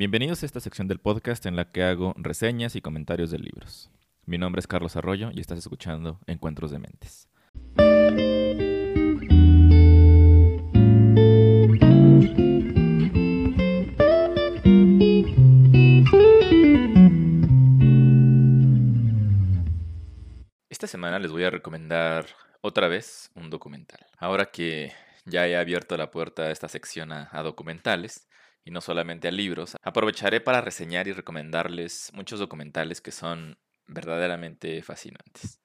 Bienvenidos a esta sección del podcast en la que hago reseñas y comentarios de libros. Mi nombre es Carlos Arroyo y estás escuchando Encuentros de Mentes. Esta semana les voy a recomendar otra vez un documental. Ahora que ya he abierto la puerta a esta sección a, documentales, y no solamente a libros, aprovecharé para reseñar y recomendarles muchos documentales que son verdaderamente fascinantes.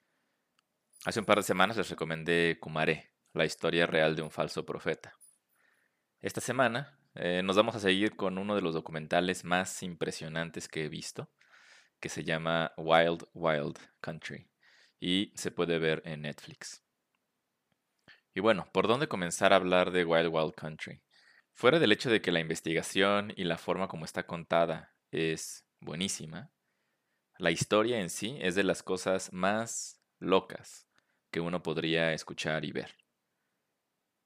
Hace un par de semanas les recomendé Kumaré, la historia real de un falso profeta. Esta semana eh, nos vamos a seguir con uno de los documentales más impresionantes que he visto, que se llama Wild Wild Country y se puede ver en Netflix. Y bueno, ¿por dónde comenzar a hablar de Wild Wild Country? Fuera del hecho de que la investigación y la forma como está contada es buenísima, la historia en sí es de las cosas más locas que uno podría escuchar y ver.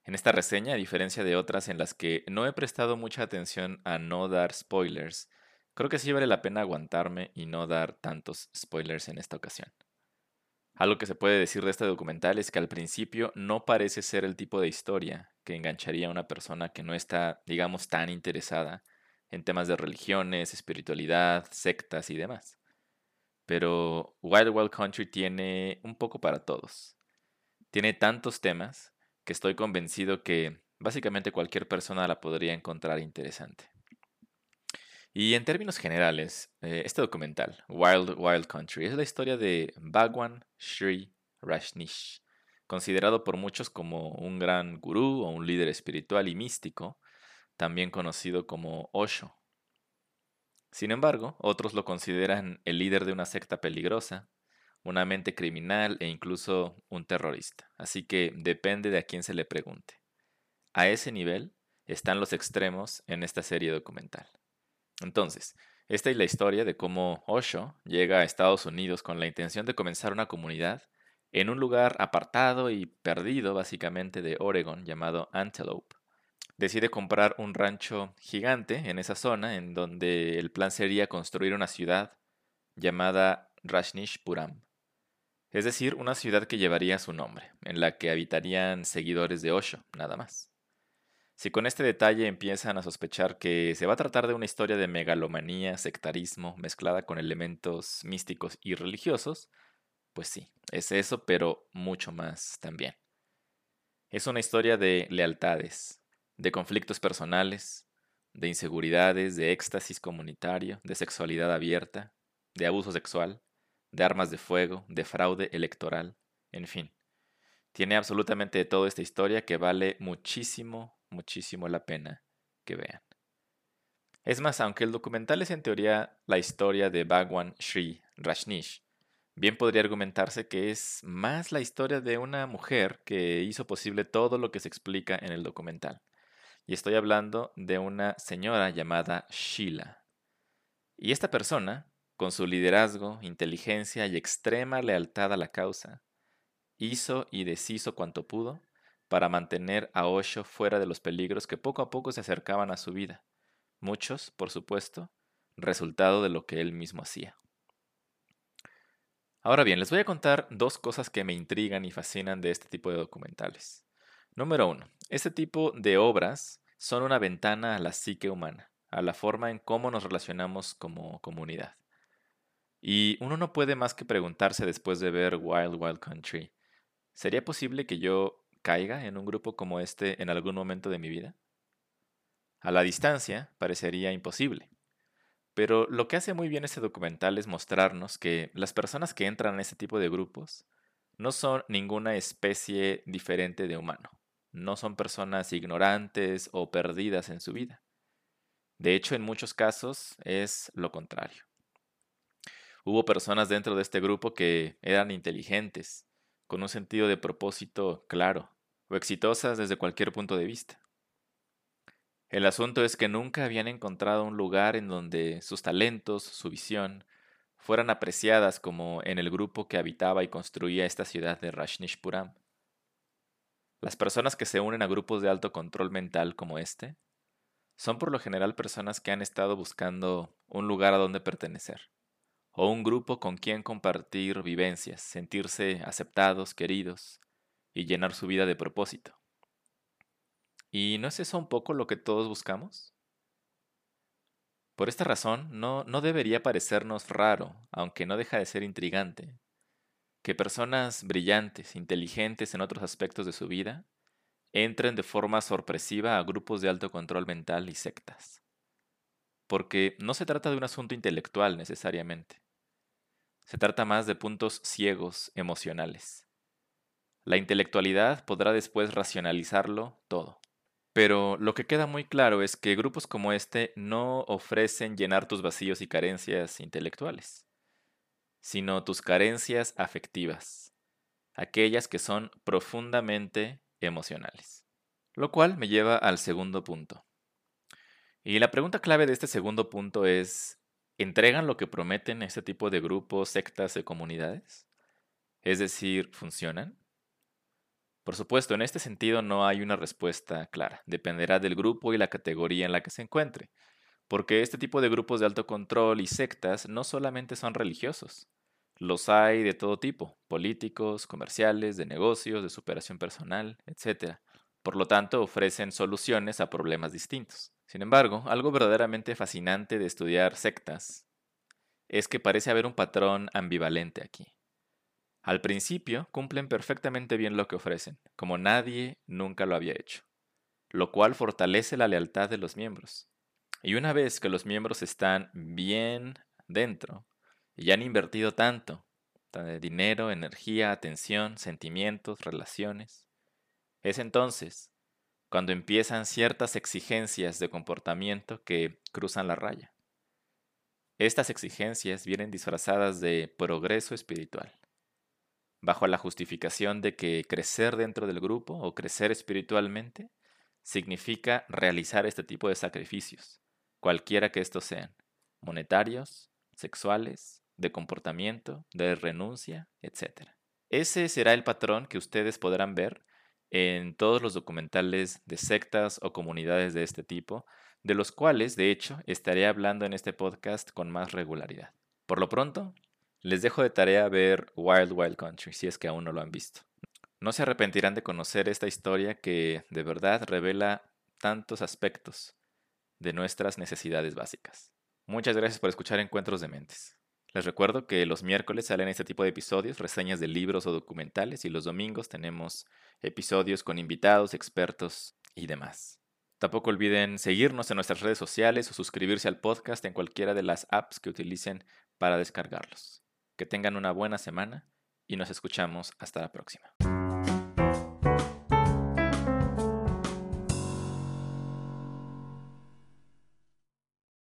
En esta reseña, a diferencia de otras en las que no he prestado mucha atención a no dar spoilers, creo que sí vale la pena aguantarme y no dar tantos spoilers en esta ocasión. Algo que se puede decir de este documental es que al principio no parece ser el tipo de historia que engancharía a una persona que no está, digamos, tan interesada en temas de religiones, espiritualidad, sectas y demás. Pero Wild Wild Country tiene un poco para todos. Tiene tantos temas que estoy convencido que básicamente cualquier persona la podría encontrar interesante. Y en términos generales, eh, este documental, Wild Wild Country, es la historia de Bhagwan Sri Rajneesh, considerado por muchos como un gran gurú o un líder espiritual y místico, también conocido como Osho. Sin embargo, otros lo consideran el líder de una secta peligrosa, una mente criminal e incluso un terrorista. Así que depende de a quién se le pregunte. A ese nivel están los extremos en esta serie documental. Entonces, esta es la historia de cómo Osho llega a Estados Unidos con la intención de comenzar una comunidad en un lugar apartado y perdido básicamente de Oregon llamado Antelope. Decide comprar un rancho gigante en esa zona en donde el plan sería construir una ciudad llamada Rajneeshpuram, es decir, una ciudad que llevaría su nombre, en la que habitarían seguidores de Osho, nada más. Si con este detalle empiezan a sospechar que se va a tratar de una historia de megalomanía, sectarismo, mezclada con elementos místicos y religiosos, pues sí, es eso, pero mucho más también. Es una historia de lealtades, de conflictos personales, de inseguridades, de éxtasis comunitario, de sexualidad abierta, de abuso sexual, de armas de fuego, de fraude electoral, en fin. Tiene absolutamente toda esta historia que vale muchísimo, muchísimo la pena que vean. Es más, aunque el documental es en teoría la historia de Bhagwan Sri Rajneesh, bien podría argumentarse que es más la historia de una mujer que hizo posible todo lo que se explica en el documental. Y estoy hablando de una señora llamada Sheila. Y esta persona, con su liderazgo, inteligencia y extrema lealtad a la causa, hizo y deshizo cuanto pudo para mantener a Osho fuera de los peligros que poco a poco se acercaban a su vida, muchos, por supuesto, resultado de lo que él mismo hacía. Ahora bien, les voy a contar dos cosas que me intrigan y fascinan de este tipo de documentales. Número uno, este tipo de obras son una ventana a la psique humana, a la forma en cómo nos relacionamos como comunidad. Y uno no puede más que preguntarse después de ver Wild Wild Country, ¿sería posible que yo caiga en un grupo como este en algún momento de mi vida? A la distancia parecería imposible. Pero lo que hace muy bien este documental es mostrarnos que las personas que entran en este tipo de grupos no son ninguna especie diferente de humano. No son personas ignorantes o perdidas en su vida. De hecho, en muchos casos es lo contrario. Hubo personas dentro de este grupo que eran inteligentes, con un sentido de propósito claro o exitosas desde cualquier punto de vista. El asunto es que nunca habían encontrado un lugar en donde sus talentos, su visión, fueran apreciadas como en el grupo que habitaba y construía esta ciudad de Rajnishpuram. Las personas que se unen a grupos de alto control mental como este son por lo general personas que han estado buscando un lugar a donde pertenecer, o un grupo con quien compartir vivencias, sentirse aceptados, queridos y llenar su vida de propósito. ¿Y no es eso un poco lo que todos buscamos? Por esta razón, no, no debería parecernos raro, aunque no deja de ser intrigante, que personas brillantes, inteligentes en otros aspectos de su vida, entren de forma sorpresiva a grupos de alto control mental y sectas. Porque no se trata de un asunto intelectual necesariamente. Se trata más de puntos ciegos emocionales. La intelectualidad podrá después racionalizarlo todo. Pero lo que queda muy claro es que grupos como este no ofrecen llenar tus vacíos y carencias intelectuales, sino tus carencias afectivas, aquellas que son profundamente emocionales. Lo cual me lleva al segundo punto. Y la pregunta clave de este segundo punto es, ¿entregan lo que prometen este tipo de grupos, sectas y comunidades? Es decir, ¿funcionan? Por supuesto, en este sentido no hay una respuesta clara. Dependerá del grupo y la categoría en la que se encuentre. Porque este tipo de grupos de alto control y sectas no solamente son religiosos, los hay de todo tipo, políticos, comerciales, de negocios, de superación personal, etc. Por lo tanto, ofrecen soluciones a problemas distintos. Sin embargo, algo verdaderamente fascinante de estudiar sectas es que parece haber un patrón ambivalente aquí. Al principio cumplen perfectamente bien lo que ofrecen, como nadie nunca lo había hecho, lo cual fortalece la lealtad de los miembros. Y una vez que los miembros están bien dentro, y han invertido tanto, dinero, energía, atención, sentimientos, relaciones. Es entonces cuando empiezan ciertas exigencias de comportamiento que cruzan la raya. Estas exigencias vienen disfrazadas de progreso espiritual, bajo la justificación de que crecer dentro del grupo o crecer espiritualmente significa realizar este tipo de sacrificios, cualquiera que estos sean, monetarios, sexuales, de comportamiento, de renuncia, etc. Ese será el patrón que ustedes podrán ver en todos los documentales de sectas o comunidades de este tipo, de los cuales, de hecho, estaré hablando en este podcast con más regularidad. Por lo pronto, les dejo de tarea ver Wild Wild Country si es que aún no lo han visto. No se arrepentirán de conocer esta historia que de verdad revela tantos aspectos de nuestras necesidades básicas. Muchas gracias por escuchar Encuentros de Mentes. Les recuerdo que los miércoles salen este tipo de episodios, reseñas de libros o documentales, y los domingos tenemos episodios con invitados, expertos y demás. Tampoco olviden seguirnos en nuestras redes sociales o suscribirse al podcast en cualquiera de las apps que utilicen para descargarlos. Que tengan una buena semana y nos escuchamos hasta la próxima.